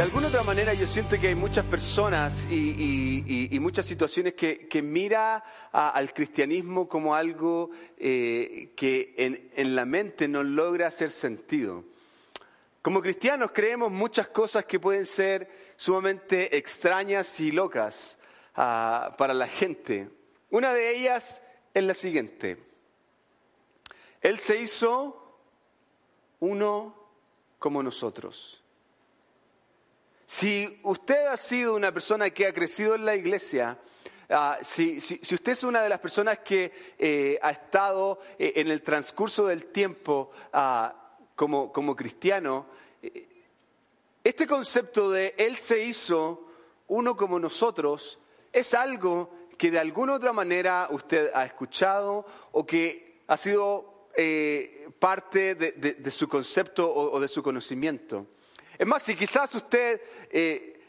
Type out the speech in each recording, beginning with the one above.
De alguna otra manera yo siento que hay muchas personas y, muchas situaciones que, que mira al cristianismo como algo eh, que en, la mente no logra hacer sentido. Como cristianos creemos muchas cosas que pueden ser sumamente extrañas y locas ah, para la gente. Una de ellas es la siguiente. Él se hizo uno como nosotros. Si usted ha sido una persona que ha crecido en la iglesia, ah, si, usted es una de las personas que eh, ha estado eh, en el transcurso del tiempo ah, como, como, cristiano, eh, este concepto de Él se hizo uno como nosotros es algo que de alguna otra manera usted ha escuchado o que ha sido parte de, su concepto o de su conocimiento. Es más, si quizás usted eh,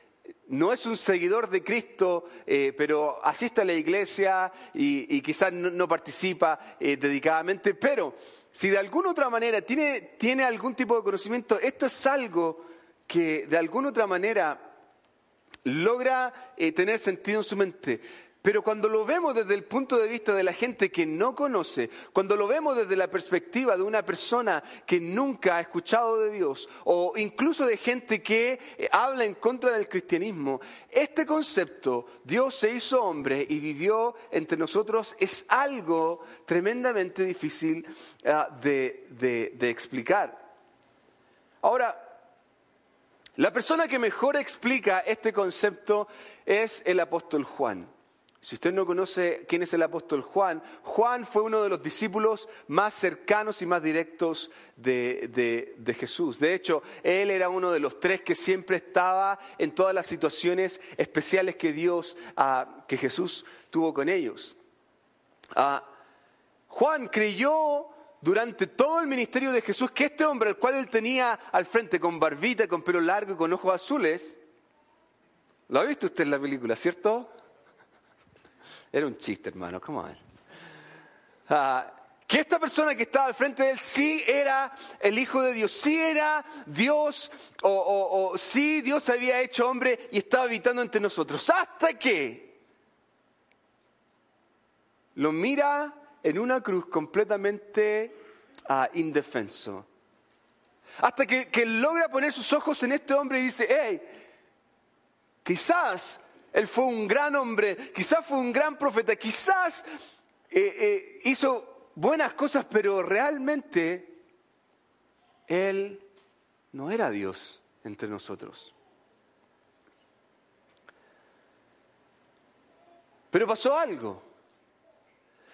no es un seguidor de Cristo, eh, pero asiste a la iglesia y, quizás no, participa eh, dedicadamente, pero si de alguna otra manera tiene, tiene algún tipo de conocimiento, esto es algo que de alguna otra manera logra tener sentido en su mente. Pero cuando lo vemos desde el punto de vista de la gente que no conoce, cuando lo vemos desde la perspectiva de una persona que nunca ha escuchado de Dios, o incluso de gente que eh, habla en contra del cristianismo, este concepto, Dios se hizo hombre y vivió entre nosotros, es algo tremendamente difícil ah, de, de explicar. Ahora, la persona que mejor explica este concepto es el apóstol Juan. Si usted no conoce quién es el apóstol Juan, Juan fue uno de los discípulos más cercanos y más directos de, Jesús. De hecho, él era uno de los tres que siempre estaba en todas las situaciones especiales que Dios, ah, que Jesús tuvo con ellos. Ah, Juan creyó durante todo el ministerio de Jesús que este hombre, al cual él tenía al frente con barbita, con pelo largo y con ojos azules, lo ha visto usted en la película, ¿cierto? Era un chiste, hermano, ¿cómo es? Ah, que esta persona que estaba al frente de él sí era el Hijo de Dios, sí era Dios, o, sí Dios había hecho hombre y estaba habitando entre nosotros. Hasta que lo mira en una cruz completamente ah, indefenso. Hasta que, que, logra poner sus ojos en este hombre y dice, hey, quizás él fue un gran hombre, quizás fue un gran profeta, quizás eh, eh, hizo buenas cosas, pero realmente Él no era Dios entre nosotros. Pero pasó algo.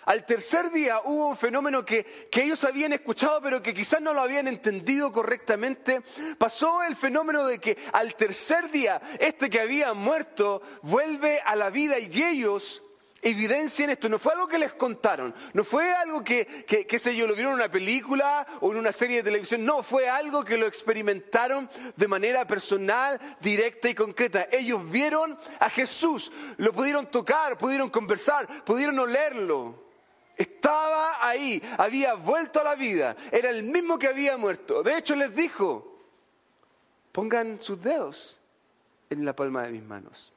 Al tercer día hubo un fenómeno que, ellos habían escuchado pero que quizás no lo habían entendido correctamente. Pasó el fenómeno de que al tercer día este que había muerto vuelve a la vida y ellos evidencian esto. No fue algo que les contaron, no fue algo que, que, que sé yo, lo vieron en una película o en una serie de televisión, no, fue algo que lo experimentaron de manera personal, directa y concreta. Ellos vieron a Jesús, lo pudieron tocar, pudieron conversar, pudieron olerlo. Estaba ahí, había vuelto a la vida, era el mismo que había muerto. De hecho les dijo, pongan sus dedos en la palma de mis manos.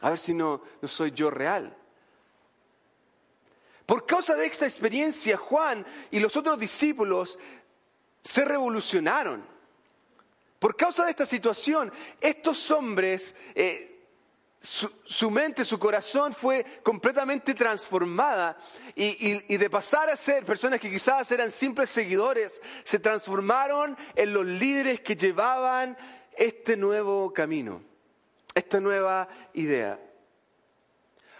A ver si no, no soy yo real. Por causa de esta experiencia, Juan y los otros discípulos se revolucionaron. Por causa de esta situación, estos hombres eh, su, mente, su corazón fue completamente transformada y, de pasar a ser personas que quizás eran simples seguidores, se transformaron en los líderes que llevaban este nuevo camino, esta nueva idea.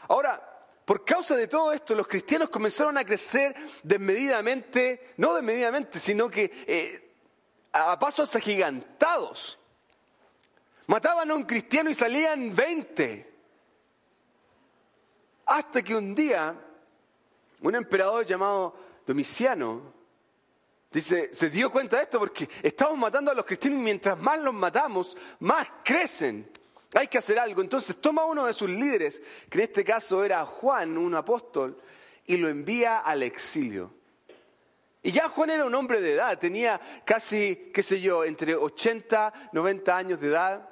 Ahora, por causa de todo esto, los cristianos comenzaron a crecer desmedidamente, no desmedidamente, sino que eh, a pasos agigantados. Mataban a un cristiano y salían 20. Hasta que un día un emperador llamado Domiciano dice, se dio cuenta de esto porque estamos matando a los cristianos y mientras más los matamos, más crecen. Hay que hacer algo. Entonces toma uno de sus líderes, que en este caso era Juan, un apóstol, y lo envía al exilio. Y ya Juan era un hombre de edad, tenía casi, qué sé yo, entre 80, 90 años de edad,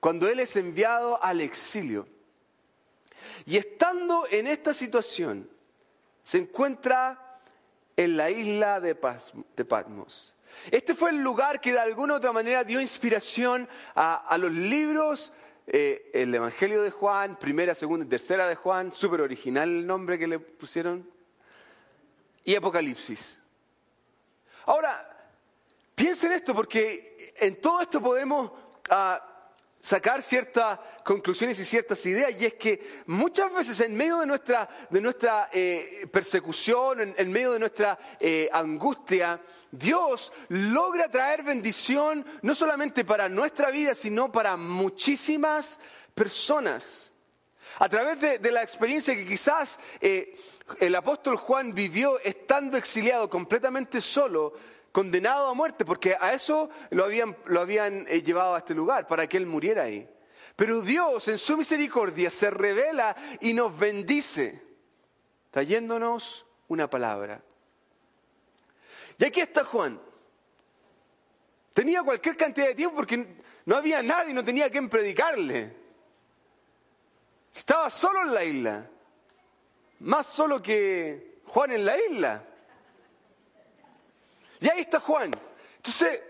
cuando él es enviado al exilio. Y estando en esta situación, se encuentra en la isla de Patmos. Este fue el lugar que de alguna u otra manera dio inspiración a, los libros, eh, el Evangelio de Juan, primera, segunda y tercera de Juan, súper original el nombre que le pusieron, y Apocalipsis. Ahora, piensen esto, porque en todo esto podemos ah, sacar ciertas conclusiones y ciertas ideas, y es que muchas veces en medio de nuestra, de nuestra eh, persecución, en, medio de nuestra eh, angustia, Dios logra traer bendición no solamente para nuestra vida, sino para muchísimas personas. A través de, la experiencia que quizás eh, el apóstol Juan vivió estando exiliado completamente solo, condenado a muerte, porque a eso lo habían, lo habían eh, llevado a este lugar, para que él muriera ahí. Pero Dios en su misericordia se revela y nos bendice, trayéndonos una palabra. Y aquí está Juan. Tenía cualquier cantidad de tiempo porque no había nadie, no tenía quien predicarle. Estaba solo en la isla, más solo que Juan en la isla. Y ahí está Juan. Entonces,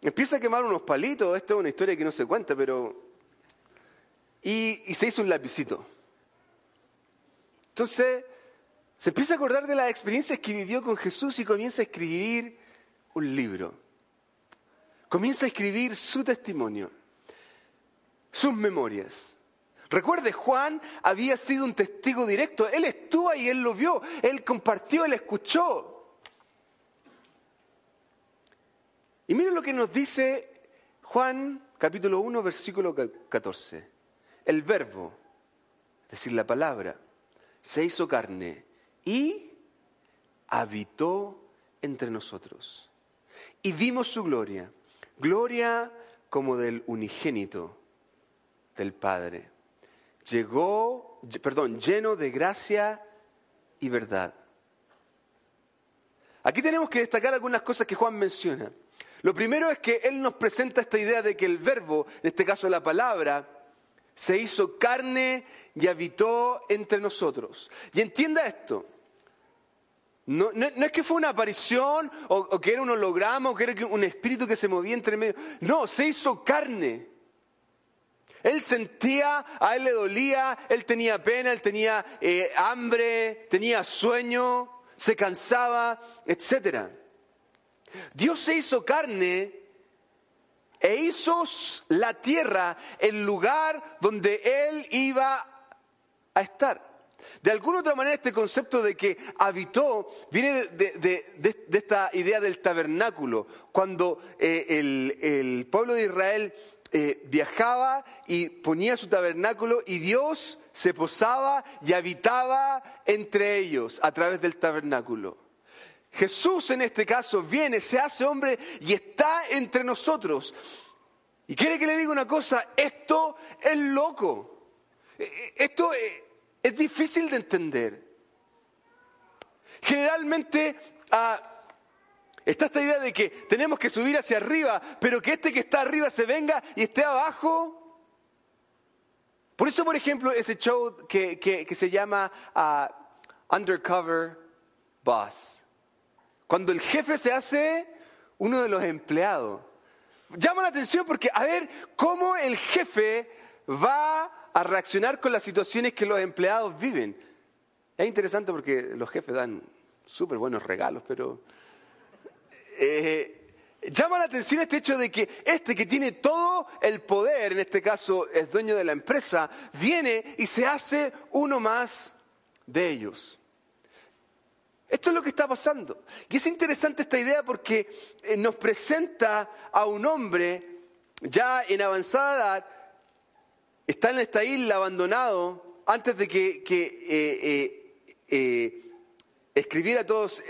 empieza a quemar unos palitos, esta es una historia que no se cuenta, pero... Y, se hizo un lapicito. Entonces, se empieza a acordar de las experiencias que vivió con Jesús y comienza a escribir un libro. Comienza a escribir su testimonio, sus memorias. Recuerde, Juan había sido un testigo directo. Él estuvo ahí, él lo vio, él compartió, él escuchó. Y miren lo que nos dice Juan capítulo 1, versículo 14. El verbo, es decir, la palabra, se hizo carne y habitó entre nosotros. Y vimos su gloria, gloria como del unigénito del Padre. Llegó, perdón, lleno de gracia y verdad. Aquí tenemos que destacar algunas cosas que Juan menciona. Lo primero es que Él nos presenta esta idea de que el verbo, en este caso la palabra, se hizo carne y habitó entre nosotros. Y entienda esto. No, es que fue una aparición o, que era un holograma o que era un espíritu que se movía entre medio. No, se hizo carne. Él sentía, a él le dolía, él tenía pena, él tenía eh, hambre, tenía sueño, se cansaba, etcétera. Dios se hizo carne e hizo la tierra el lugar donde Él iba a estar. De alguna otra manera este concepto de que habitó viene de, esta idea del tabernáculo, cuando eh, el, pueblo de Israel eh, viajaba y ponía su tabernáculo y Dios se posaba y habitaba entre ellos a través del tabernáculo. Jesús en este caso viene, se hace hombre y está entre nosotros. Y quiere que le diga una cosa, esto es loco. E, e, esto es difícil de entender. Generalmente ah, está esta idea de que tenemos que subir hacia arriba, pero que este que está arriba se venga y esté abajo. Por eso, por ejemplo, ese show que, se llama ah, Undercover Boss. Cuando el jefe se hace uno de los empleados. Llama la atención porque a ver cómo el jefe va a reaccionar con las situaciones que los empleados viven. Es interesante porque los jefes dan súper buenos regalos, pero eh, llama la atención este hecho de que este que tiene todo el poder, en este caso es dueño de la empresa, viene y se hace uno más de ellos. Esto es lo que está pasando. Y es interesante esta idea porque eh, nos presenta a un hombre ya en avanzada edad, está en esta isla abandonado antes de que, eh, eh, escribiera todos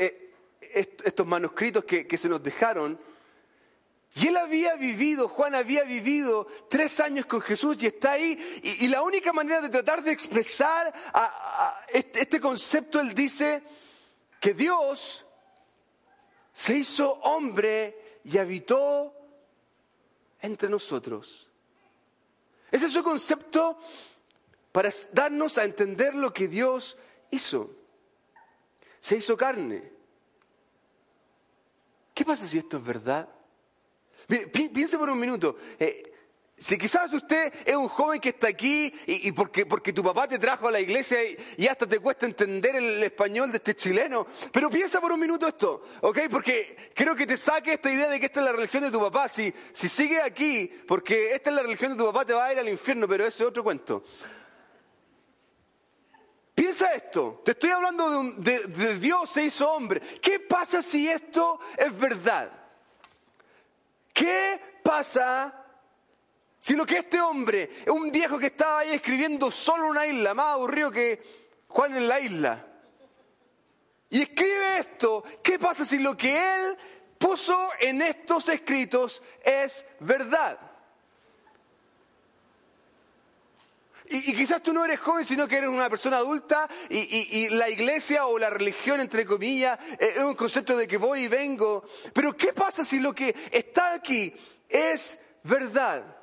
estos manuscritos que, se nos dejaron. Y él había vivido, Juan había vivido tres años con Jesús y está ahí. Y, la única manera de tratar de expresar este, este concepto, él dice, que Dios se hizo hombre y habitó entre nosotros. Ese es su concepto para darnos a entender lo que Dios hizo. Se hizo carne. ¿Qué pasa si esto es verdad? piense por un minuto. Eh, si quizás usted es un joven que está aquí y, porque, porque, tu papá te trajo a la iglesia y, hasta te cuesta entender el, español de este chileno, pero piensa por un minuto esto, ¿ok? Porque creo que te saque esta idea de que esta es la religión de tu papá. Si, si sigue aquí, porque esta es la religión de tu papá, te va a ir al infierno, pero ese es otro cuento. Piensa esto, te estoy hablando de, de Dios se hizo hombre. ¿Qué pasa si esto es verdad? ¿Qué pasa sino que este hombre un viejo que estaba ahí escribiendo solo una isla, más aburrido que Juan en la isla. Y escribe esto, ¿qué pasa si lo que él puso en estos escritos es verdad? Y, quizás tú no eres joven, sino que eres una persona adulta y, y, la iglesia o la religión, entre comillas, eh, es un concepto de que voy y vengo. Pero ¿qué pasa si lo que está aquí es verdad?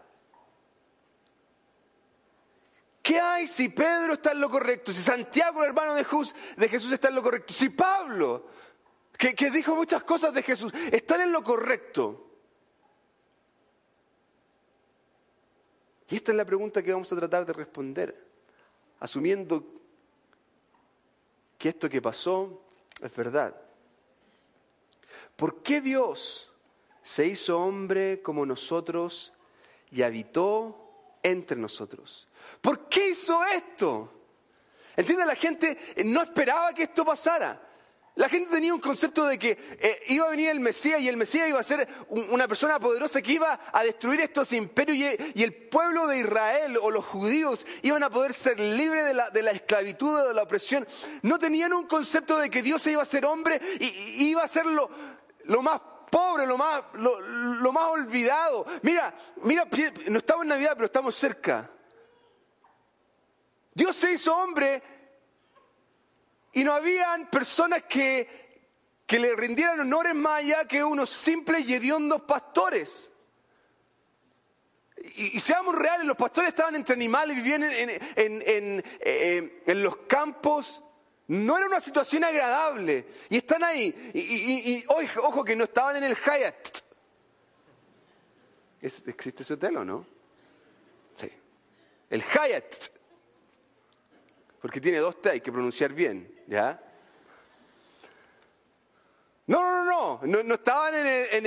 ¿Qué hay si Pedro está en lo correcto? Si Santiago, hermano de Jesús, de Jesús está en lo correcto. Si Pablo, que, que dijo muchas cosas de Jesús, están en lo correcto. Y esta es la pregunta que vamos a tratar de responder, asumiendo que esto que pasó es verdad. ¿Por qué Dios se hizo hombre como nosotros y habitó entre nosotros? ¿Por qué hizo esto? ¿Entiendes? La gente no esperaba que esto pasara. La gente tenía un concepto de que eh, iba a venir el Mesías y el Mesías iba a ser una persona poderosa que iba a destruir estos imperios y, el pueblo de Israel o los judíos iban a poder ser libres de la, esclavitud o de la opresión. No tenían un concepto de que Dios iba a ser hombre y, iba a ser lo, más pobre, lo más, lo más olvidado. Mira, mira, no estamos en Navidad, pero estamos cerca. Dios se hizo hombre y no habían personas que, que le rindieran honores más allá que unos simples y hediondos pastores. Y, seamos reales, los pastores estaban entre animales, vivían en, en, eh, en, los campos. No era una situación agradable. Y están ahí. Y, ojo, que no estaban en el Hyatt. ¿Existe ese hotel o no? Sí. El Hyatt porque tiene dos T, hay que pronunciar bien, ¿ya? No, no, no, no, no, estaban en,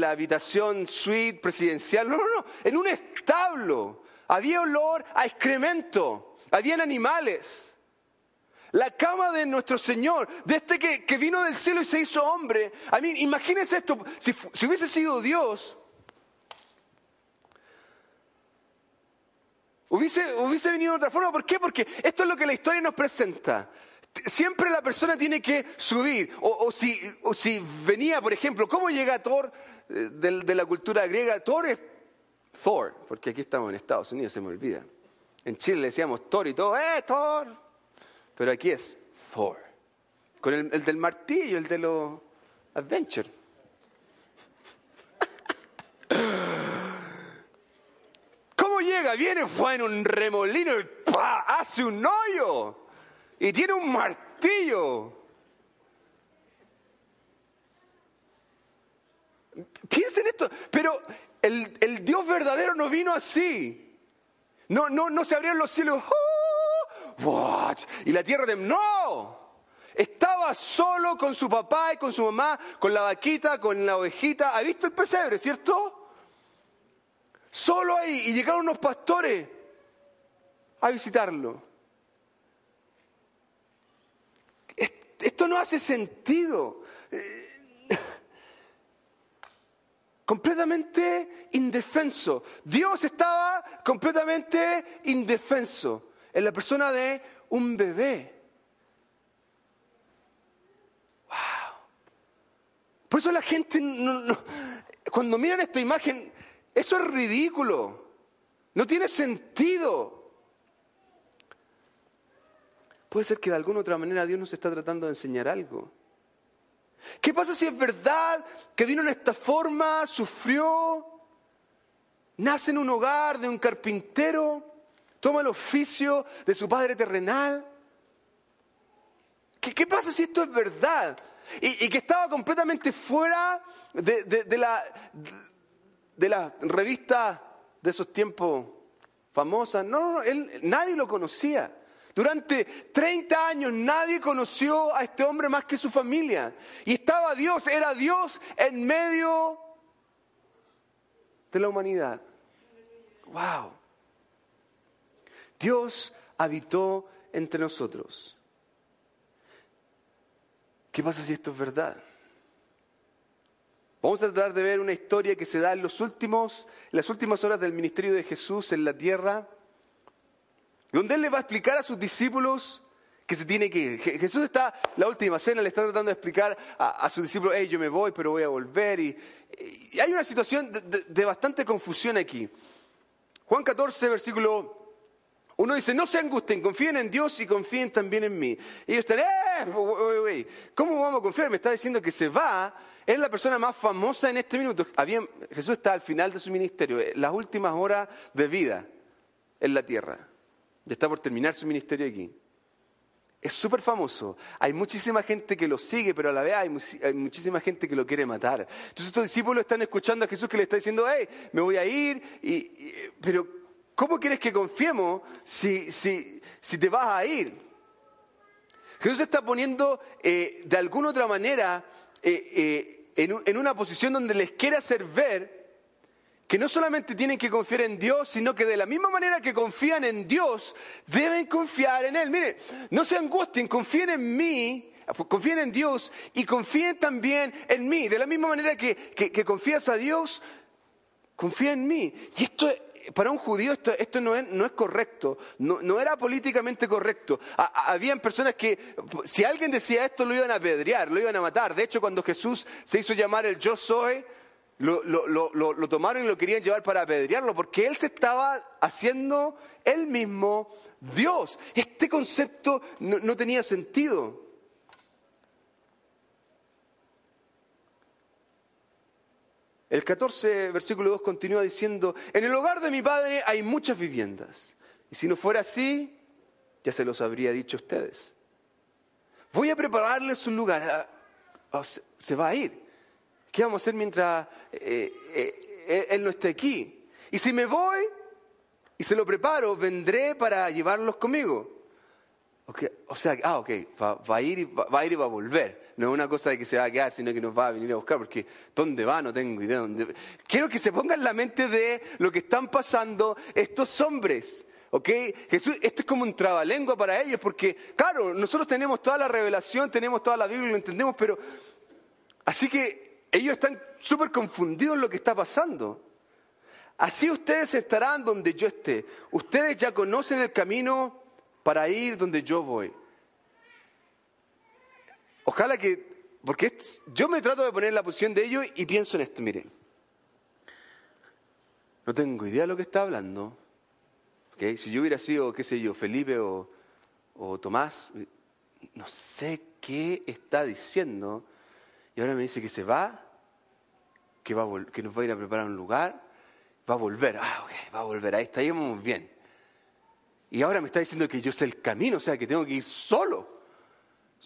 la, habitación suite presidencial, no, no, no, en un establo. Había olor a excremento, habían animales. La cama de nuestro Señor, de este que, vino del cielo y se hizo hombre. A mí, imagínense esto, si, hubiese sido Dios, Hubiese, hubiese venido de otra forma. ¿Por qué? Porque esto es lo que la historia nos presenta. Siempre la persona tiene que subir. O, si, si, venía, por ejemplo, ¿cómo llega Thor eh, de, la cultura griega? Thor es Thor, porque aquí estamos en Estados Unidos, se me olvida. En Chile le decíamos Thor y todo, ¡eh, Thor! Pero aquí es Thor. Con el, el del martillo, el de los Adventure. llega, viene, fue en un remolino y hace un hoyo. Y tiene un martillo. Piensen esto, pero el, Dios verdadero no vino así. No, no, no se abrieron los cielos. ¡Oh! Y la tierra de... No. Estaba solo con su papá y con su mamá, con la vaquita, con la ovejita. ¿Ha visto el pesebre, cierto? Solo ahí. Y llegaron unos pastores a visitarlo. Esto no hace sentido. Eh, completamente indefenso. Dios estaba completamente indefenso en la persona de un bebé. Wow. Por eso la gente, cuando miran esta imagen, eso es ridículo. No tiene sentido. Puede ser que de alguna otra manera Dios nos está tratando de enseñar algo. ¿Qué pasa si es verdad que vino en esta forma, sufrió, nace en un hogar de un carpintero, toma el oficio de su padre terrenal? ¿Qué, pasa si esto es verdad? Y, que estaba completamente fuera de, la, de la revista de esos tiempos famosas. No, no, él, nadie lo conocía. Durante 30 años nadie conoció a este hombre más que su familia. Y estaba Dios, era Dios en medio de la humanidad. ¡Wow! Dios habitó entre nosotros. ¿Qué pasa si esto es verdad? Vamos a tratar de ver una historia que se da en, los últimos, las últimas horas del ministerio de Jesús en la tierra donde Él le va a explicar a sus discípulos que se tiene que ir. Jesús está, la última cena, le está tratando de explicar a, sus discípulos, hey, yo me voy, pero voy a volver. Y, hay una situación de, bastante confusión aquí. Juan 14, versículo 1 dice, no se angustien, confíen en Dios y confíen también en mí. Y ellos están, eh, ¿cómo vamos a confiar? Me está diciendo que se va. Es la persona más famosa en este minuto. Jesús está al final de su ministerio, las últimas horas de vida en la tierra. Ya está por terminar su ministerio aquí. Es súper famoso. Hay muchísima gente que lo sigue, pero a la vez hay, muchísima gente que lo quiere matar. Entonces estos discípulos están escuchando a Jesús que le está diciendo, hey, me voy a ir, pero ¿cómo quieres que confiemos si, si, si te vas a ir? Jesús está poniendo eh, de alguna otra manera eh, eh, en, en una posición donde les quiere hacer ver que no solamente tienen que confiar en Dios, sino que de la misma manera que confían en Dios, deben confiar en Él. Mire, no se angustien, confíen en mí, confíen en Dios y confíen también en mí. De la misma manera que, confías a Dios, confía en mí. Y esto para un judío esto, no, es, no, es, correcto, no, era políticamente correcto. habían personas que, si alguien decía esto, lo iban a apedrear, lo iban a matar. De hecho, cuando Jesús se hizo llamar el yo soy, lo, tomaron y lo querían llevar para apedrearlo, porque él se estaba haciendo él mismo Dios. Este concepto no, tenía sentido. El 14, versículo 2 continúa diciendo, en el hogar de mi padre hay muchas viviendas. Y si no fuera así, ya se los habría dicho a ustedes. Voy a prepararles un lugar. Ah, se va a ir. ¿Qué vamos a hacer mientras eh, eh, él no esté aquí? Y si me voy y se lo preparo, vendré para llevarlos conmigo. O sea, ah, ok, va, a ir y va, a ir y va a volver. No es una cosa de que se va a quedar, sino que nos va a venir a buscar, porque ¿dónde va? No tengo idea. Dónde... Quiero que se pongan la mente de lo que están pasando estos hombres. ¿Ok? Jesús, esto es como un trabalengua para ellos, porque, claro, nosotros tenemos toda la revelación, tenemos toda la Biblia, lo entendemos, pero. Así que ellos están súper confundidos en lo que está pasando. Así ustedes estarán donde yo esté. Ustedes ya conocen el camino para ir donde yo voy. Ojalá que, porque yo me trato de poner en la posición de ellos y pienso en esto, miren. No tengo idea de lo que está hablando. Si yo hubiera sido, qué sé yo, Felipe o, o Tomás, no sé qué está diciendo, y ahora me dice que se va, que, va que nos va a ir a preparar un lugar, va a volver. Ah, ok, va a volver. Ahí estaríamos bien. Y ahora me está diciendo que yo sé el camino, o sea, que tengo que ir solo.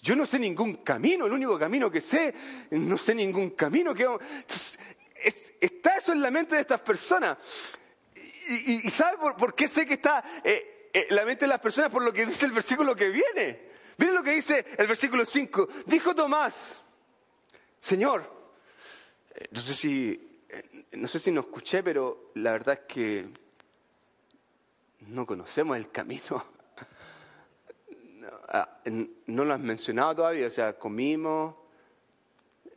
Yo no sé ningún camino, el único camino que sé, no sé ningún camino que... está eso en la mente de estas personas. ¿Y, sabe por, qué sé que está eh, eh, la mente de las personas? Por lo que dice el versículo que viene. Miren lo que dice el versículo 5. Dijo Tomás, Señor, eh, eh, no sé si no escuché, pero la verdad es que no conocemos el camino. Ah, no, lo has mencionado todavía, o sea, comimos,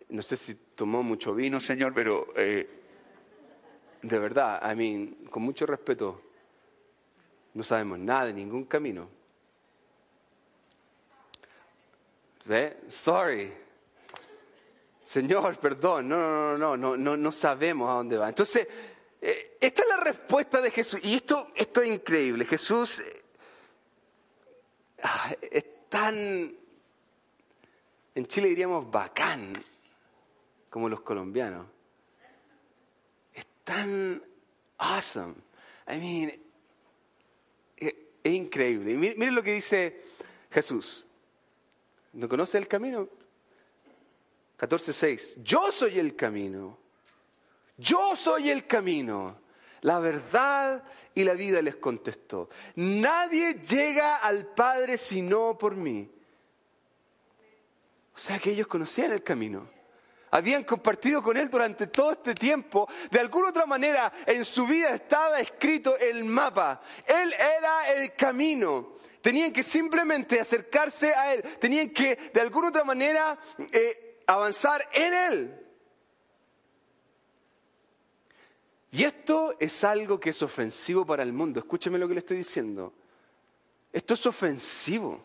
no sé si tomó mucho vino, Señor, pero eh, de verdad, a mí, con mucho respeto, no sabemos nada de ningún camino. ¿Ve? Sorry. Señor, perdón, no, no, no, no, no, no sabemos a dónde va. Entonces, esta es la respuesta de Jesús. Y esto, es increíble. Jesús eh, ah, es tan... en Chile diríamos bacán, como los colombianos. Es tan awesome. I mean, es, increíble. miren lo que dice Jesús. ¿No conoce el camino? 14.6. Yo soy el camino. Yo soy el camino. La verdad y la vida les contestó. Nadie llega al Padre sino por mí. O sea que ellos conocían el camino. Habían compartido con Él durante todo este tiempo. De alguna otra manera en su vida estaba escrito el mapa. Él era el camino. Tenían que simplemente acercarse a Él. Tenían que de alguna otra manera eh, avanzar en Él. Y esto es algo que es ofensivo para el mundo. Escúcheme lo que le estoy diciendo. Esto es ofensivo.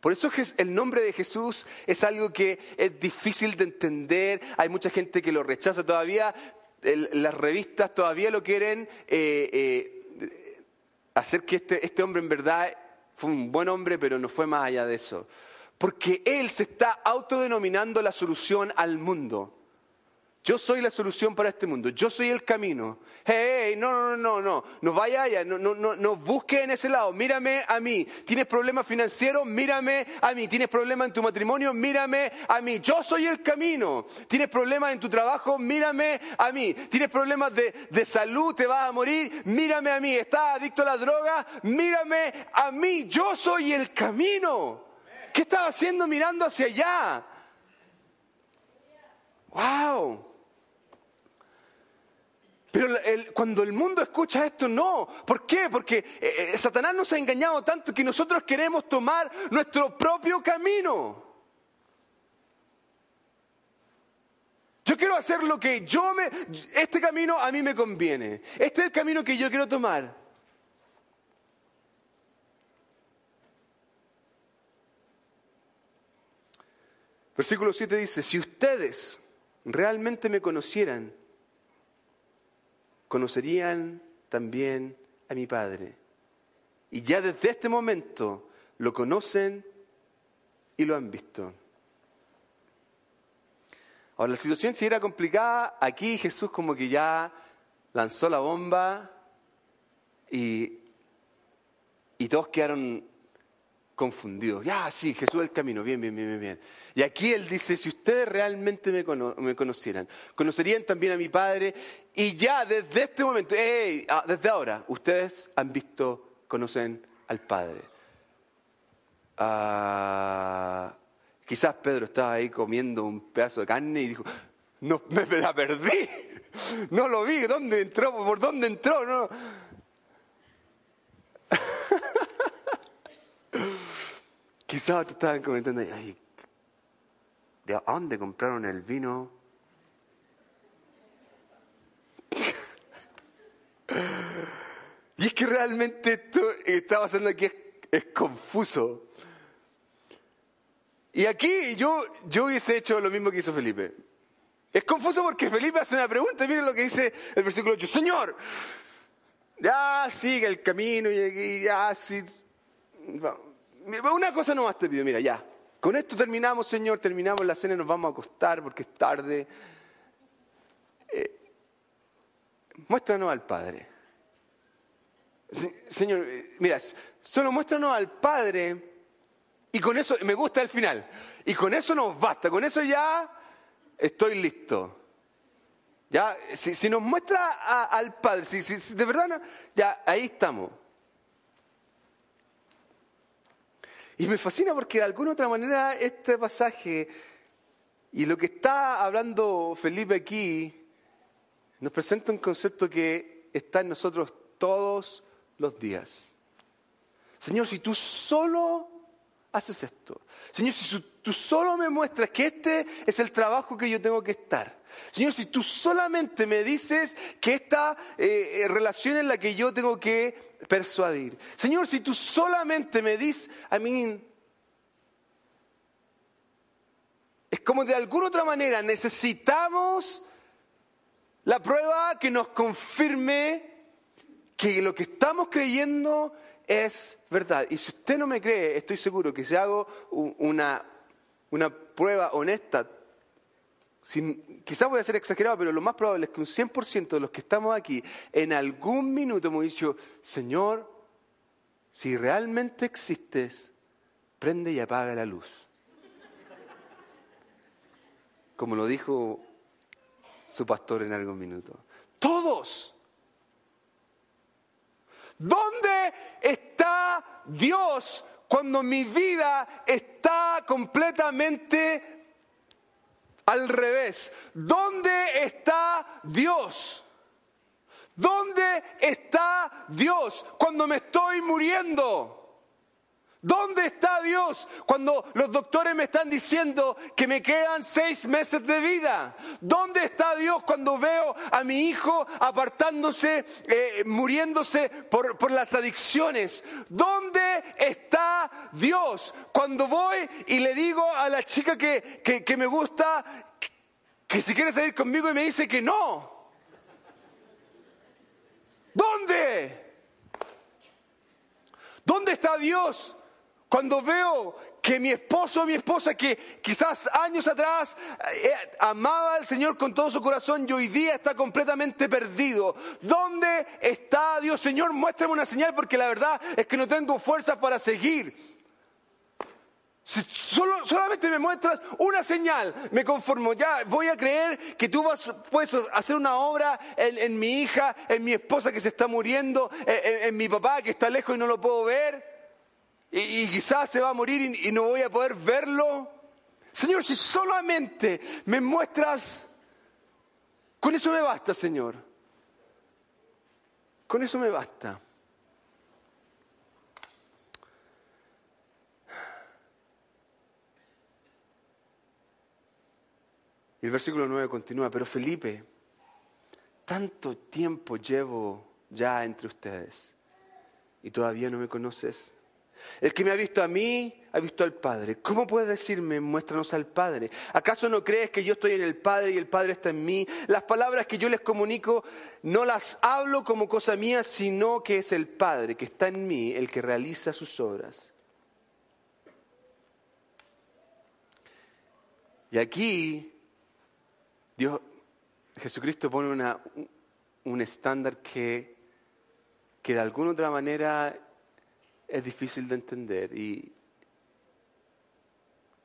Por eso el nombre de Jesús es algo que es difícil de entender. Hay mucha gente que lo rechaza todavía. las revistas todavía lo quieren eh, eh, hacer que este, este hombre en verdad fue un buen hombre, pero no fue más allá de eso. Porque él se está autodenominando la solución al mundo. Yo soy la solución para este mundo, yo soy el camino. Hey, no, no, no, no, no vaya allá, no, no, no, no busque en ese lado, mírame a mí. ¿Tienes problemas financieros? Mírame a mí. ¿Tienes problemas en tu matrimonio? Mírame a mí. Yo soy el camino. ¿Tienes problemas en tu trabajo? Mírame a mí. ¿Tienes problemas de, de salud? ¿Te vas a morir? Mírame a mí. ¿Estás adicto a la droga? Mírame a mí. Yo soy el camino. ¿Qué estaba haciendo mirando hacia allá? ¡Wow! Pero cuando el mundo escucha esto, no. ¿Por qué? Porque eh, eh, Satanás nos ha engañado tanto que nosotros queremos tomar nuestro propio camino. Yo quiero hacer lo que yo me... Este camino a mí me conviene. Este es el camino que yo quiero tomar. Versículo 7 dice, si ustedes realmente me conocieran, conocerían también a mi Padre. Y ya desde este momento lo conocen y lo han visto. Ahora, la situación si era complicada, aquí Jesús como que ya lanzó la bomba y, y todos quedaron confundidos. Ya, sí, Jesús es el camino, bien, bien, bien, bien. Y aquí Él dice, si ustedes realmente me, conocieran, conocerían también a mi Padre, y ya desde este momento, ah, desde ahora, ustedes han visto, conocen al Padre. Ah, quizás Pedro estaba ahí comiendo un pedazo de carne y dijo, no, me, me la perdí, no lo vi, ¿dónde entró? ¿Por dónde entró? No. Quizás tú estabas comentando, ay, ¿de dónde compraron el vino? y es que realmente esto que está pasando aquí es, confuso. Y aquí yo, yo hubiese hecho lo mismo que hizo Felipe. Es confuso porque Felipe hace una pregunta, miren lo que dice el versículo 8. Señor, ya sigue el camino y ya sí. Una cosa nomás te pido, mira, ya. Con esto terminamos, Señor, terminamos la cena y nos vamos a acostar porque es tarde. Eh, muéstranos al Padre. Señor, eh, mira, solo muéstranos al Padre y con eso, me gusta el final, y con eso nos basta, con eso ya estoy listo. Ya, si, nos muestra al Padre, si, de verdad, ya ahí estamos. Y me fascina porque de alguna otra manera este pasaje y lo que está hablando Felipe aquí nos presenta un concepto que está en nosotros todos los días. Señor, si tú solo haces esto, Señor, si tú solo me muestras que este es el trabajo que yo tengo que estar, Señor, si tú solamente me dices que esta eh, relación es la que yo tengo que persuadir. Señor, si tú solamente me dices, a mí, es como de alguna otra manera necesitamos la prueba que nos confirme que lo que estamos creyendo es verdad. Y si usted no me cree, estoy seguro que si hago una una prueba honesta, quizás voy a ser exagerado, pero lo más probable es que un 100% de los que estamos aquí en algún minuto hemos dicho, Señor, si realmente existes, prende y apaga la luz. Como lo dijo su pastor en algún minuto. Todos. ¿Dónde está Dios cuando mi vida está completamente al revés? ¿Dónde está Dios? ¿Dónde está Dios cuando me estoy muriendo? ¿Dónde está Dios cuando los doctores me están diciendo que me quedan seis meses de vida? ¿Dónde está Dios cuando veo a mi hijo apartándose, eh, muriéndose por, por, las adicciones? ¿Dónde está Dios cuando voy y le digo a la chica que, que, que me gusta que si quiere salir conmigo y me dice que no? ¿Dónde? ¿Dónde está Dios? Cuando veo que mi esposo o mi esposa, que quizás años atrás eh, amaba al Señor con todo su corazón y hoy día está completamente perdido. ¿Dónde está Dios? Señor, muéstrame una señal porque la verdad es que no tengo fuerzas para seguir. Si solo, solamente me muestras una señal, me conformo. Ya voy a creer que tú vas, puedes hacer una obra en, mi hija, en mi esposa que se está muriendo, en, mi papá que está lejos y no lo puedo ver. Y, quizás se va a morir y, no voy a poder verlo. Señor, si solamente me muestras, con eso me basta, Señor. Con eso me basta. Y el versículo 9 continúa, pero Felipe, tanto tiempo llevo ya entre ustedes y todavía no me conoces. El que me ha visto a mí ha visto al Padre. ¿Cómo puedes decirme, muéstranos al Padre? ¿Acaso no crees que yo estoy en el Padre y el Padre está en mí? Las palabras que yo les comunico no las hablo como cosa mía, sino que es el Padre que está en mí el que realiza sus obras. Y aquí Dios, Jesucristo pone un estándar que, que de alguna otra manera es difícil de entender y,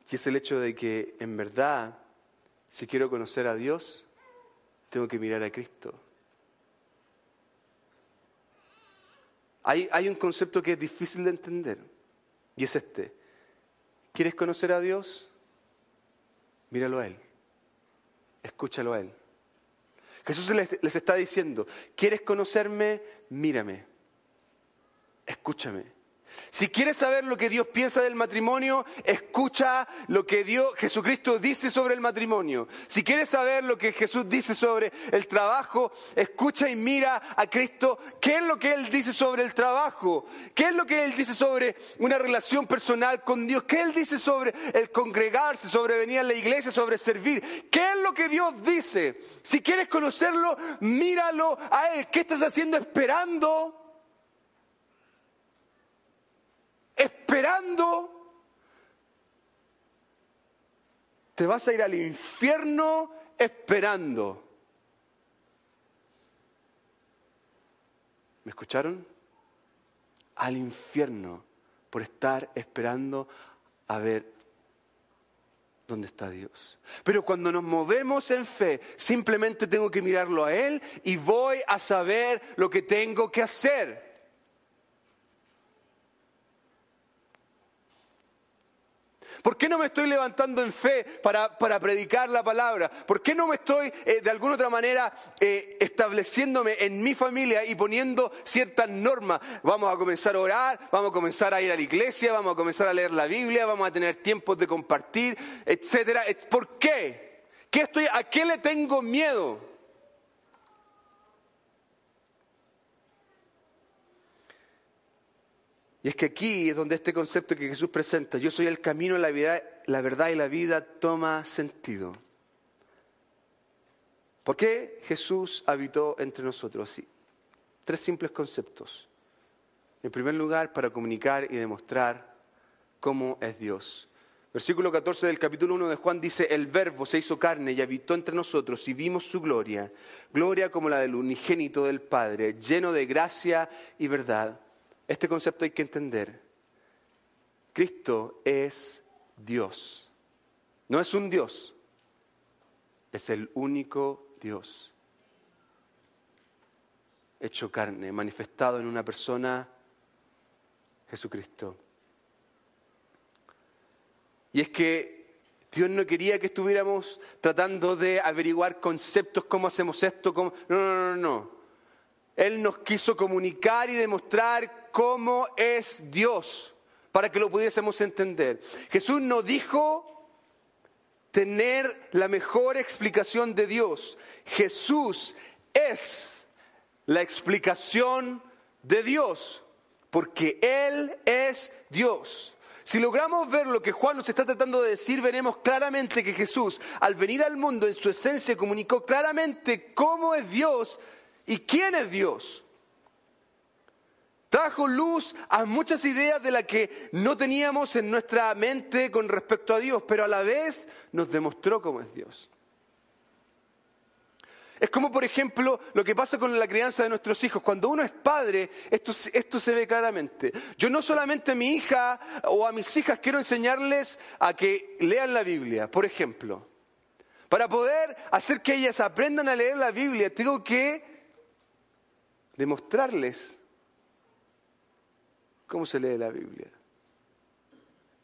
y es el hecho de que en verdad, si quiero conocer a Dios, tengo que mirar a Cristo. Hay, hay, un concepto que es difícil de entender y es este. ¿Quieres conocer a Dios? Míralo a Él escúchalo a Él. Jesús les, está diciendo, ¿quieres conocerme? Mírame, escúchame. Si quieres saber lo que Dios piensa del matrimonio, escucha lo que Dios, Jesucristo dice sobre el matrimonio. Si quieres saber lo que Jesús dice sobre el trabajo, escucha y mira a Cristo. ¿Qué es lo que Él dice sobre el trabajo? ¿Qué es lo que Él dice sobre una relación personal con Dios? ¿Qué Él dice sobre el congregarse, sobre venir a la iglesia, sobre servir? ¿Qué es lo que Dios dice? Si quieres conocerlo, míralo a Él. ¿Qué estás haciendo esperando? Esperando, te vas a ir al infierno esperando. ¿Me escucharon? Al infierno por estar esperando a ver dónde está Dios. Pero cuando nos movemos en fe, simplemente tengo que mirarlo a Él y voy a saber lo que tengo que hacer. ¿Por qué no me estoy levantando en fe para, predicar la palabra? ¿Por qué no me estoy eh, de alguna otra manera eh, estableciéndome en mi familia y poniendo ciertas normas? Vamos a comenzar a orar, vamos a comenzar a ir a la iglesia, vamos a comenzar a leer la Biblia, vamos a tener tiempos de compartir, etcétera. ¿Por qué? ¿Qué estoy, ¿A qué le tengo miedo? Y es que aquí es donde este concepto que Jesús presenta, yo soy el camino, la, vida, la verdad y la vida, toma sentido. ¿Por qué Jesús habitó entre nosotros así? Tres simples conceptos. En primer lugar, para comunicar y demostrar cómo es Dios. Versículo 14 del capítulo 1 de Juan dice, el verbo se hizo carne y habitó entre nosotros y vimos su gloria, gloria como la del unigénito del Padre, lleno de gracia y verdad. Este concepto hay que entender. Cristo es Dios. No es un Dios, es el único Dios. Hecho carne, manifestado en una persona, Jesucristo. Y es que Dios no quería que estuviéramos tratando de averiguar conceptos, cómo hacemos esto, cómo... No, no, no, no. Él nos quiso comunicar y demostrar cómo es Dios para que lo pudiésemos entender. Jesús no dijo tener la mejor explicación de Dios. Jesús es la explicación de Dios, porque Él es Dios. Si logramos ver lo que Juan nos está tratando de decir, veremos claramente que Jesús, al venir al mundo en su esencia, comunicó claramente cómo es Dios y quién es Dios. Trajo luz a muchas ideas de las que no teníamos en nuestra mente con respecto a Dios, pero a la vez nos demostró cómo es Dios. Es como, por ejemplo, lo que pasa con la crianza de nuestros hijos. Cuando uno es padre, esto, esto, se ve claramente. Yo no solamente a mi hija o a mis hijas quiero enseñarles a que lean la Biblia, por ejemplo. Para poder hacer que ellas aprendan a leer la Biblia, tengo que demostrarles cómo se lee la Biblia.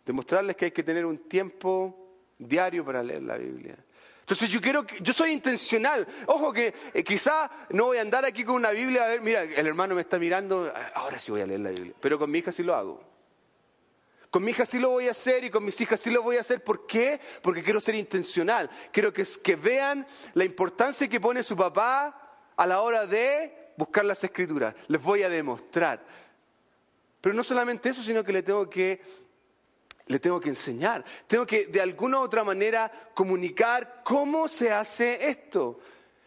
Demostrarles que hay que tener un tiempo diario para leer la Biblia. Entonces yo quiero, yo soy intencional. Ojo que eh, quizá no voy a andar aquí con una Biblia a ver, mira, el hermano me está mirando, ah, ahora sí voy a leer la Biblia. Pero con mi hija sí lo hago. Con mi hija sí lo voy a hacer y con mis hijas sí lo voy a hacer. ¿Por qué? Porque quiero ser intencional. Quiero que, que vean la importancia que pone su papá a la hora de buscar las escrituras. Les voy a demostrar. Pero no solamente eso, sino que le tengo que le tengo que enseñar. Tengo que de alguna u otra manera comunicar cómo se hace esto.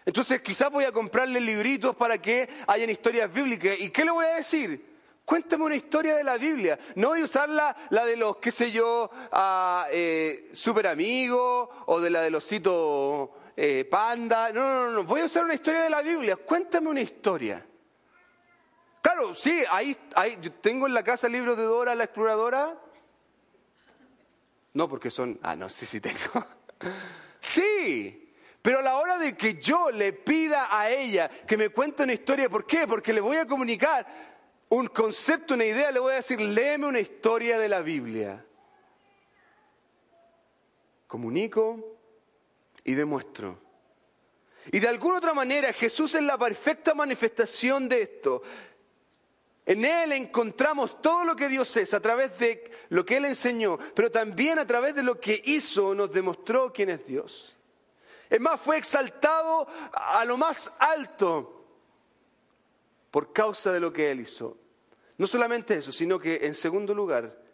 Entonces quizás voy a comprarle libritos para que hayan historias bíblicas. ¿Y qué le voy a decir? Cuéntame una historia de la Biblia. No voy a usar la, de los, qué sé yo, uh, eh, super amigos o de la de los citos eh, panda. No, no, no. Voy a usar una historia de la Biblia. Cuéntame una historia. Claro, sí, ahí, ahí tengo en la casa libros de Dora la exploradora no, porque son... Ah, no, sí, sí tengo. sí, pero a la hora de que yo le pida a ella que me cuente una historia, ¿por qué? Porque le voy a comunicar un concepto, una idea, le voy a decir, léeme una historia de la Biblia. Comunico y demuestro. Y de alguna otra manera Jesús es la perfecta manifestación de esto. En Él encontramos todo lo que Dios es a través de lo que Él enseñó, pero también a través de lo que hizo nos demostró quién es Dios. Es más, fue exaltado a lo más alto por causa de lo que Él hizo. No solamente eso, sino que en segundo lugar,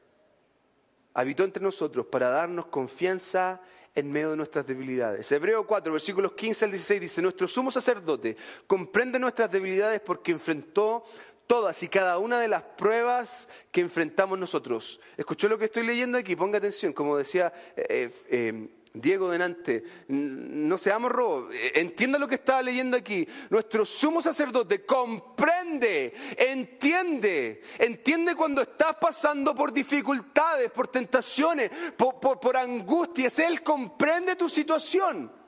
habitó entre nosotros para darnos confianza en medio de nuestras debilidades. Hebreo 4, versículos 15 al 16 dice, nuestro sumo sacerdote comprende nuestras debilidades porque enfrentó todas y cada una de las pruebas que enfrentamos nosotros. ¿Escuchó lo que estoy leyendo aquí? Ponga atención, como decía eh, eh, eh, Diego delante, no seamos robos, entienda lo que estaba leyendo aquí. Nuestro sumo sacerdote comprende, entiende, entiende cuando estás pasando por dificultades, por tentaciones, por, por angustias. Él comprende tu situación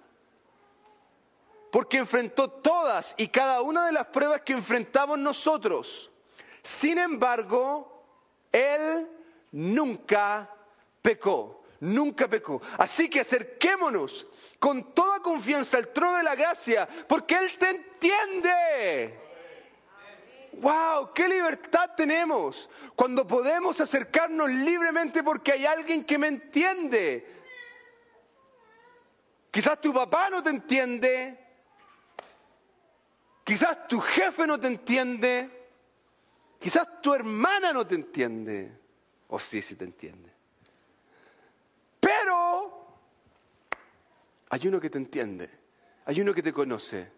porque enfrentó todas y cada una de las pruebas que enfrentamos nosotros. Sin embargo, Él nunca pecó, nunca pecó. Así que acerquémonos con toda confianza al trono de la gracia, porque Él te entiende. ¡Wow! ¡Qué libertad tenemos! Cuando podemos acercarnos libremente porque hay alguien que me entiende. Quizás tu papá no te entiende, Quizás tu jefe no te entiende, quizás tu hermana no te entiende, o sí, sí te entiende. Pero hay uno que te entiende, hay uno que te conoce.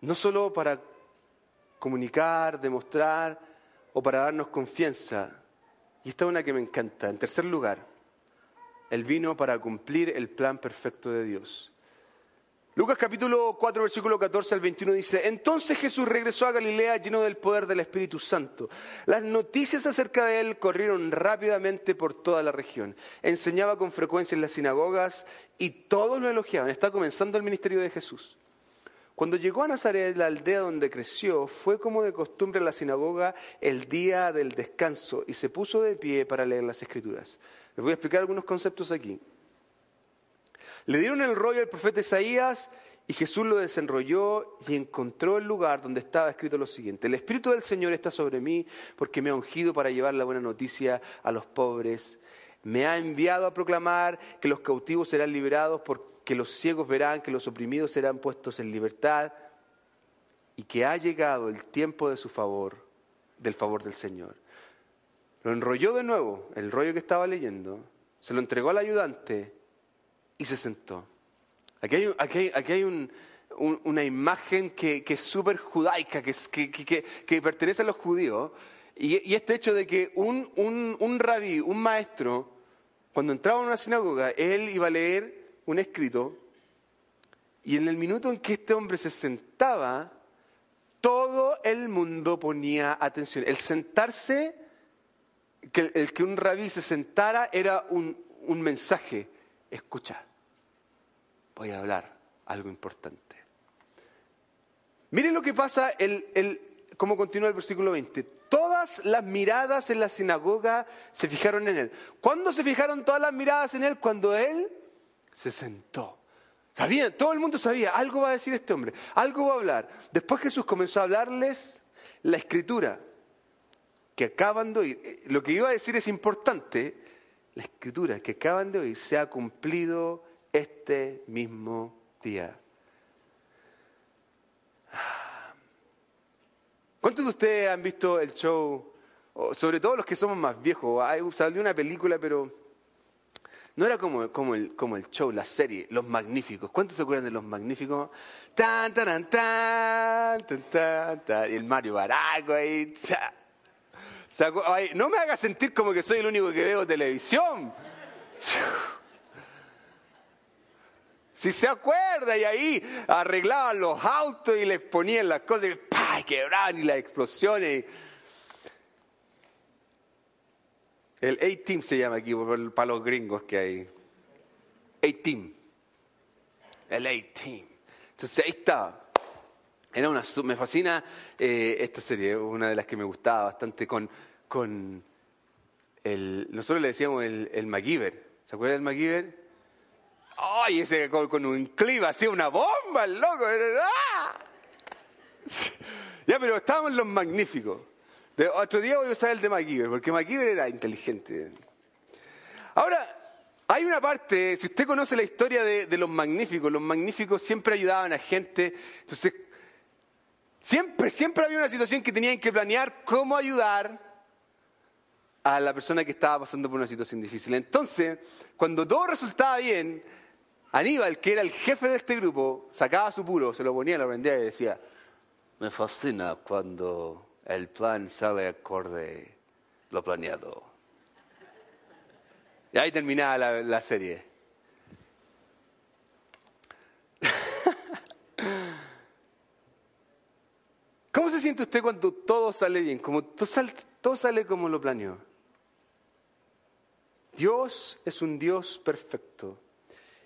No solo para comunicar, demostrar o para darnos confianza. Y esta es una que me encanta. En tercer lugar, Él vino para cumplir el plan perfecto de Dios. Lucas capítulo 4, versículo 14 al 21 dice, entonces Jesús regresó a Galilea lleno del poder del Espíritu Santo. Las noticias acerca de él corrieron rápidamente por toda la región. Enseñaba con frecuencia en las sinagogas y todos lo elogiaban. Está comenzando el ministerio de Jesús. Cuando llegó a Nazaret, la aldea donde creció, fue como de costumbre en la sinagoga el día del descanso y se puso de pie para leer las escrituras. Les voy a explicar algunos conceptos aquí. Le dieron el rollo al profeta Isaías y Jesús lo desenrolló y encontró el lugar donde estaba escrito lo siguiente. El Espíritu del Señor está sobre mí porque me ha ungido para llevar la buena noticia a los pobres. Me ha enviado a proclamar que los cautivos serán liberados, que los ciegos verán, que los oprimidos serán puestos en libertad y que ha llegado el tiempo de su favor, del favor del Señor. Lo enrolló de nuevo, el rollo que estaba leyendo, se lo entregó al ayudante y se sentó. Aquí hay, aquí aquí hay una imagen que, es súper judaica, que, que, que, pertenece a los judíos, y, este hecho de que un, un, un rabí, un maestro, cuando entraba en una sinagoga, él iba a leer un escrito, y en el minuto en que este hombre se sentaba, todo el mundo ponía atención. El sentarse, que, el que un rabí se sentara era un, un mensaje escucha, voy a hablar algo importante. Miren lo que pasa, el, el, cómo continúa el versículo 20. Todas las miradas en la sinagoga se fijaron en él. ¿Cuándo se fijaron todas las miradas en él? Cuando él se sentó. Sabían, todo el mundo sabía, algo va a decir este hombre, algo va a hablar. Después Jesús comenzó a hablarles la escritura que acaban de oír. Eh, lo que iba a decir es importante, la escritura que acaban de oír se ha cumplido este mismo día. ¿Cuántos de ustedes han visto el show? Sobre todo los que somos más viejos. Salió una película, pero no era como, como, el, como el show, la serie, Los Magníficos. ¿Cuántos se acuerdan de Los Magníficos? Tan, tan, tan, tan, tan, tan, y el Mario Baraco ahí. No me haga sentir como que soy el único que veo televisión. Si se acuerda, y ahí arreglaban los autos y les ponían las cosas, y quebraban y las explosiones. El A-Team se llama aquí, para los gringos que hay. A-Team. El A-Team. Entonces ahí está. Era una, me fascina eh, esta serie, una de las que me gustaba bastante con, con el, nosotros le decíamos el, el MacGyver. ¿Se acuerdan del MacGyver? ¡Ay! ese con, un clip hacía una bomba, el loco, ¿verdad? Ya, pero estábamos en los magníficos. Otro día voy a usar el de MacGyver, porque MacGyver era inteligente. Ahora, hay una parte, si usted conoce la historia de, de los magníficos, los magníficos siempre ayudaban a gente. Entonces, Siempre, siempre había una situación que tenían que planear cómo ayudar a la persona que estaba pasando por una situación difícil. Entonces, cuando todo resultaba bien, Aníbal, que era el jefe de este grupo, sacaba su puro, se lo ponía, lo prendía y decía, me fascina cuando el plan sale acorde lo planeado. Y ahí terminaba la, la serie. Se siente usted cuando todo sale bien? Como todo sale, como lo planeó. Dios es un Dios perfecto.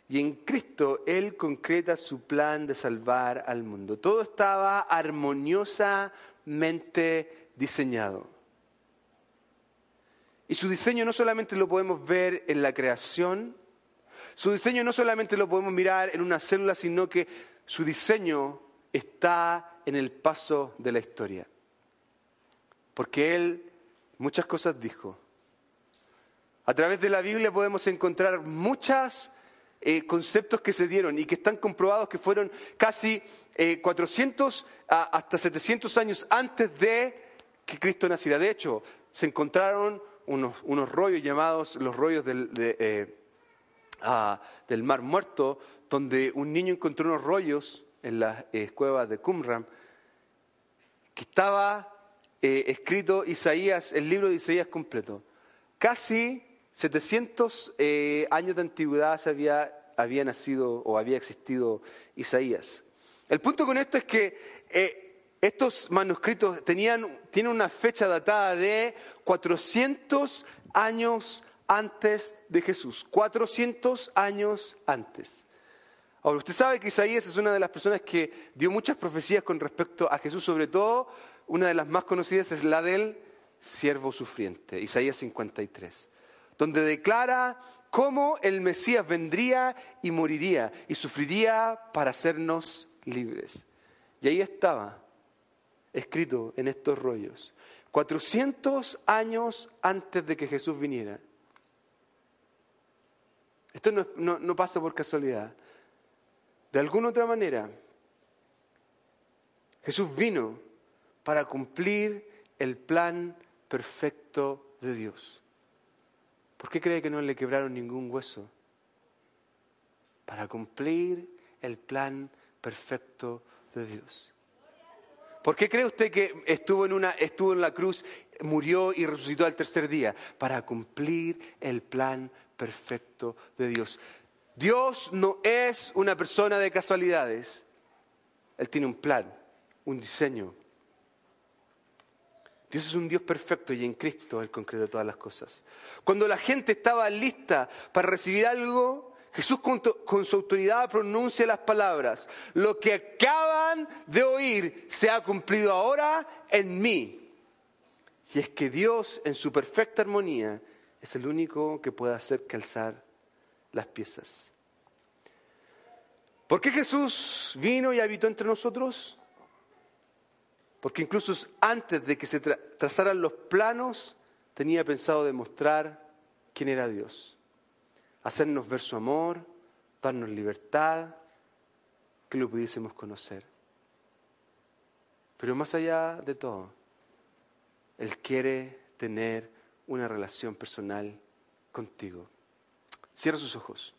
Y en Cristo Él concreta su plan de salvar al mundo. Todo estaba armoniosamente diseñado. Y su diseño no solamente lo podemos ver en la creación, su diseño no solamente lo podemos mirar en una célula, sino que su diseño está en el paso de la historia. Porque Él muchas cosas dijo. A través de la Biblia podemos encontrar muchos eh, conceptos que se dieron y que están comprobados que fueron casi 400 eh, hasta 700 años antes de que Cristo naciera. De hecho, se encontraron unos, unos rollos llamados los rollos del, eh, ah, del Mar Muerto, donde un niño encontró unos rollos en las cuevas de Qumran, que estaba eh, escrito Isaías, el libro de Isaías completo. Casi 700 eh, años de antigüedad había, había nacido o había existido Isaías. El punto con esto es que eh, estos manuscritos tenían, tienen una fecha datada de 400 años antes de Jesús. 400 años antes. Ahora, usted sabe que Isaías es una de las personas que dio muchas profecías con respecto a Jesús, sobre todo una de las más conocidas es la del siervo sufriente, Isaías 53, donde declara cómo el Mesías vendría y moriría y sufriría para hacernos libres. Y ahí estaba, escrito en estos rollos, 400 años antes de que Jesús viniera. Esto no, no pasa por casualidad. De alguna otra manera, Jesús vino para cumplir el plan perfecto de Dios. ¿Por qué cree que no le quebraron ningún hueso? Para cumplir el plan perfecto de Dios. ¿Por qué cree usted que estuvo en, una, estuvo en la cruz, murió y resucitó al tercer día? Para cumplir el plan perfecto de Dios. Dios no es una persona de casualidades. Él tiene un plan, un diseño. Dios es un Dios perfecto y en Cristo Él concreta todas las cosas. Cuando la gente estaba lista para recibir algo, Jesús con, su autoridad pronuncia las palabras, lo que acaban de oír se ha cumplido ahora en mí. Y es que Dios en su perfecta armonía es el único que puede hacer calzar las piezas. ¿Por qué Jesús vino y habitó entre nosotros? Porque incluso antes de que se trazaran los planos, tenía pensado demostrar quién era Dios. Hacernos ver su amor, darnos libertad, que lo pudiésemos conocer. Pero más allá de todo, Él quiere tener una relación personal contigo. Cierra sus ojos.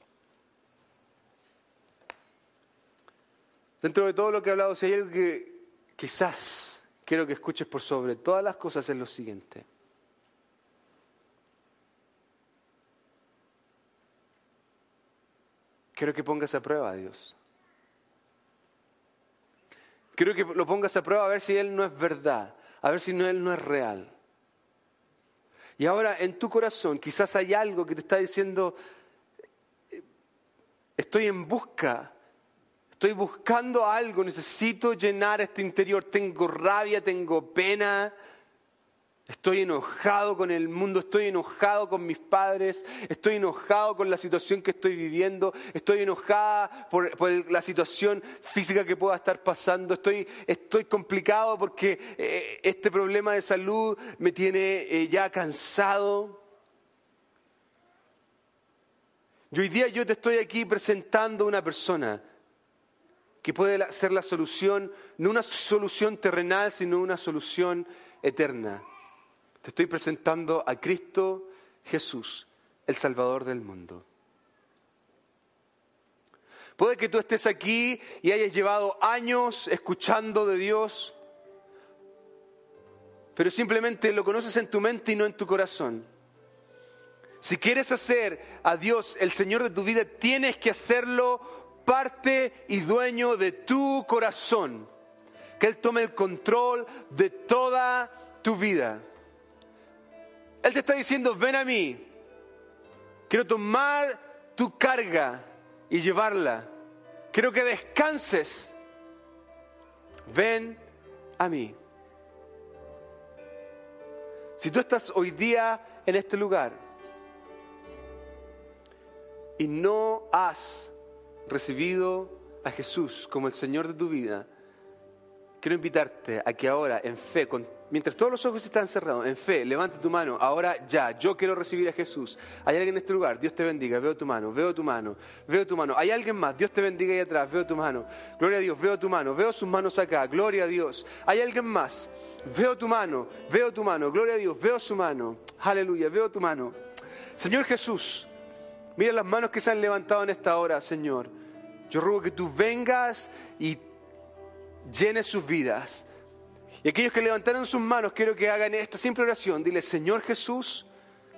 Dentro de todo lo que he hablado, si hay algo que quizás quiero que escuches por sobre todas las cosas es lo siguiente. Quiero que pongas a prueba a Dios. Quiero que lo pongas a prueba a ver si Él no es verdad, a ver si no, Él no es real. Y ahora en tu corazón quizás hay algo que te está diciendo, Estoy en busca, estoy buscando algo, necesito llenar este interior, tengo rabia, tengo pena, Estoy enojado con el mundo, estoy enojado con mis padres, estoy enojado con la situación que estoy viviendo, estoy enojada por, la situación física que pueda estar pasando, estoy, estoy complicado porque eh, este problema de salud me tiene eh, ya cansado. Y hoy día yo te estoy aquí presentando una persona que puede ser la solución, no una solución terrenal, sino una solución eterna. Te estoy presentando a Cristo Jesús, el Salvador del mundo. Puede que tú estés aquí y hayas llevado años escuchando de Dios, pero simplemente lo conoces en tu mente y no en tu corazón. Si quieres hacer a Dios el Señor de tu vida, tienes que hacerlo parte y dueño de tu corazón. Que Él tome el control de toda tu vida. Él te está diciendo, ven a mí. Quiero tomar tu carga y llevarla. Quiero que descanses. Ven a mí. Si tú estás hoy día en este lugar, y no has recibido a Jesús como el Señor de tu vida, quiero invitarte a que ahora, en fe, mientras todos los ojos están cerrados, en fe, levante tu mano, ahora ya, yo quiero recibir a Jesús. Hay alguien en este lugar, Dios te bendiga, veo tu mano, veo tu mano, veo tu mano. Hay alguien más, Dios te bendiga ahí atrás, veo tu mano. Gloria a Dios, veo tu mano, veo sus manos acá, gloria a Dios. Hay alguien más, veo tu mano, veo tu mano, gloria a Dios, veo su mano. Aleluya, veo tu mano. Señor Jesús, Mira las manos que se han levantado en esta hora, Señor. Yo ruego que tú vengas y llenes sus vidas Y aquellos que levantaron sus manos, quiero que hagan esta simple oración. Dile, Señor Jesús,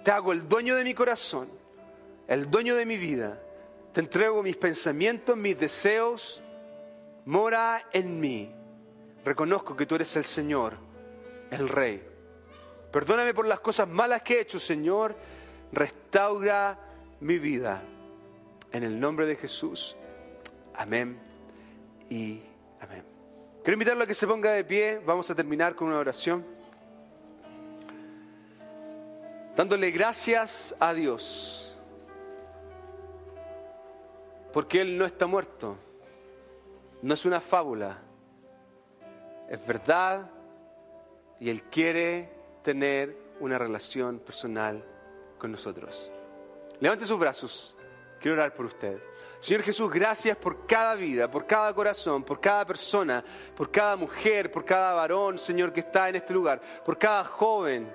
te hago el dueño de mi corazón, el dueño de mi vida. Te entrego mis pensamientos, mis deseos. Mora en mí. Reconozco que tú eres el Señor, el Rey. Perdóname por las cosas malas que he hecho, Señor. Restaura mi vida. En el nombre de Jesús. Amén y amén. Quiero invitarlo a que se ponga de pie. Vamos a terminar con una oración. Dándole gracias a Dios. Porque Él no está muerto. No es una fábula. Es verdad. Y Él quiere tener una relación personal con nosotros. Levante sus brazos. Quiero orar por usted. Señor Jesús, gracias por cada vida, por cada corazón, por cada persona, por cada mujer, por cada varón, Señor, que está en este lugar, por cada joven.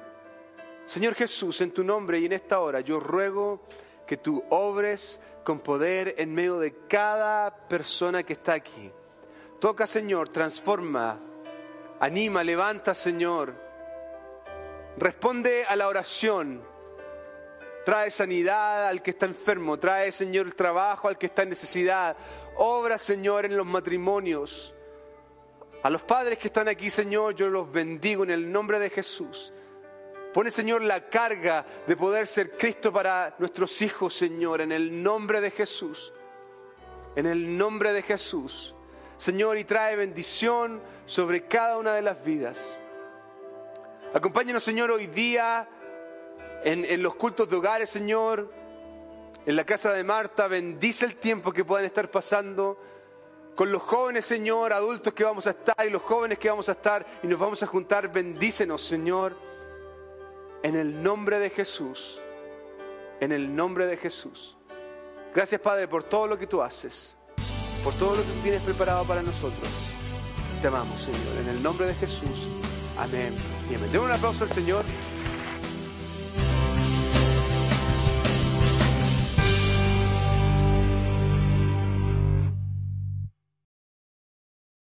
Señor Jesús, en tu nombre y en esta hora, yo ruego que tú obres con poder en medio de cada persona que está aquí. Toca, Señor, transforma, anima, levanta, Señor. Responde a la oración Trae sanidad al que está enfermo. Trae, Señor, el trabajo al que está en necesidad. Obra, Señor, en los matrimonios. A los padres que están aquí, Señor, yo los bendigo en el nombre de Jesús. Pone, Señor, la carga de poder ser Cristo para nuestros hijos, Señor, en el nombre de Jesús. En el nombre de Jesús. Señor, y trae bendición sobre cada una de las vidas. Acompáñenos, Señor, hoy día en, los cultos de hogares, Señor, en la casa de Marta, bendice el tiempo que puedan estar pasando con los jóvenes, Señor, adultos que vamos a estar y los jóvenes que vamos a estar y nos vamos a juntar. Bendícenos, Señor, en el nombre de Jesús. En el nombre de Jesús. Gracias, Padre, por todo lo que tú haces, por todo lo que tú tienes preparado para nosotros. Te amamos, Señor. En el nombre de Jesús. Amén. Amén. un aplauso al Señor.